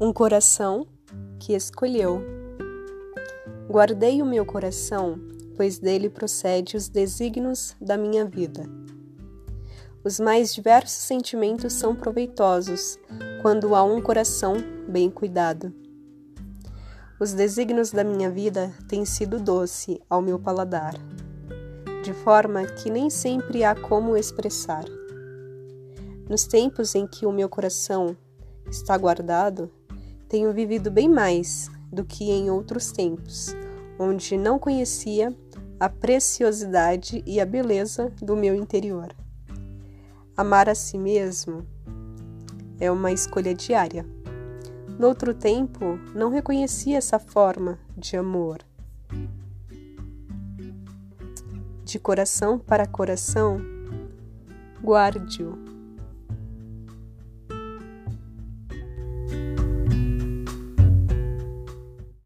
Um coração que escolheu. Guardei o meu coração, pois dele procede os desígnios da minha vida. Os mais diversos sentimentos são proveitosos quando há um coração bem cuidado. Os desígnios da minha vida têm sido doce ao meu paladar, de forma que nem sempre há como expressar. Nos tempos em que o meu coração está guardado, tenho vivido bem mais do que em outros tempos, onde não conhecia a preciosidade e a beleza do meu interior. Amar a si mesmo é uma escolha diária. Noutro tempo, não reconhecia essa forma de amor. De coração para coração, guarde-o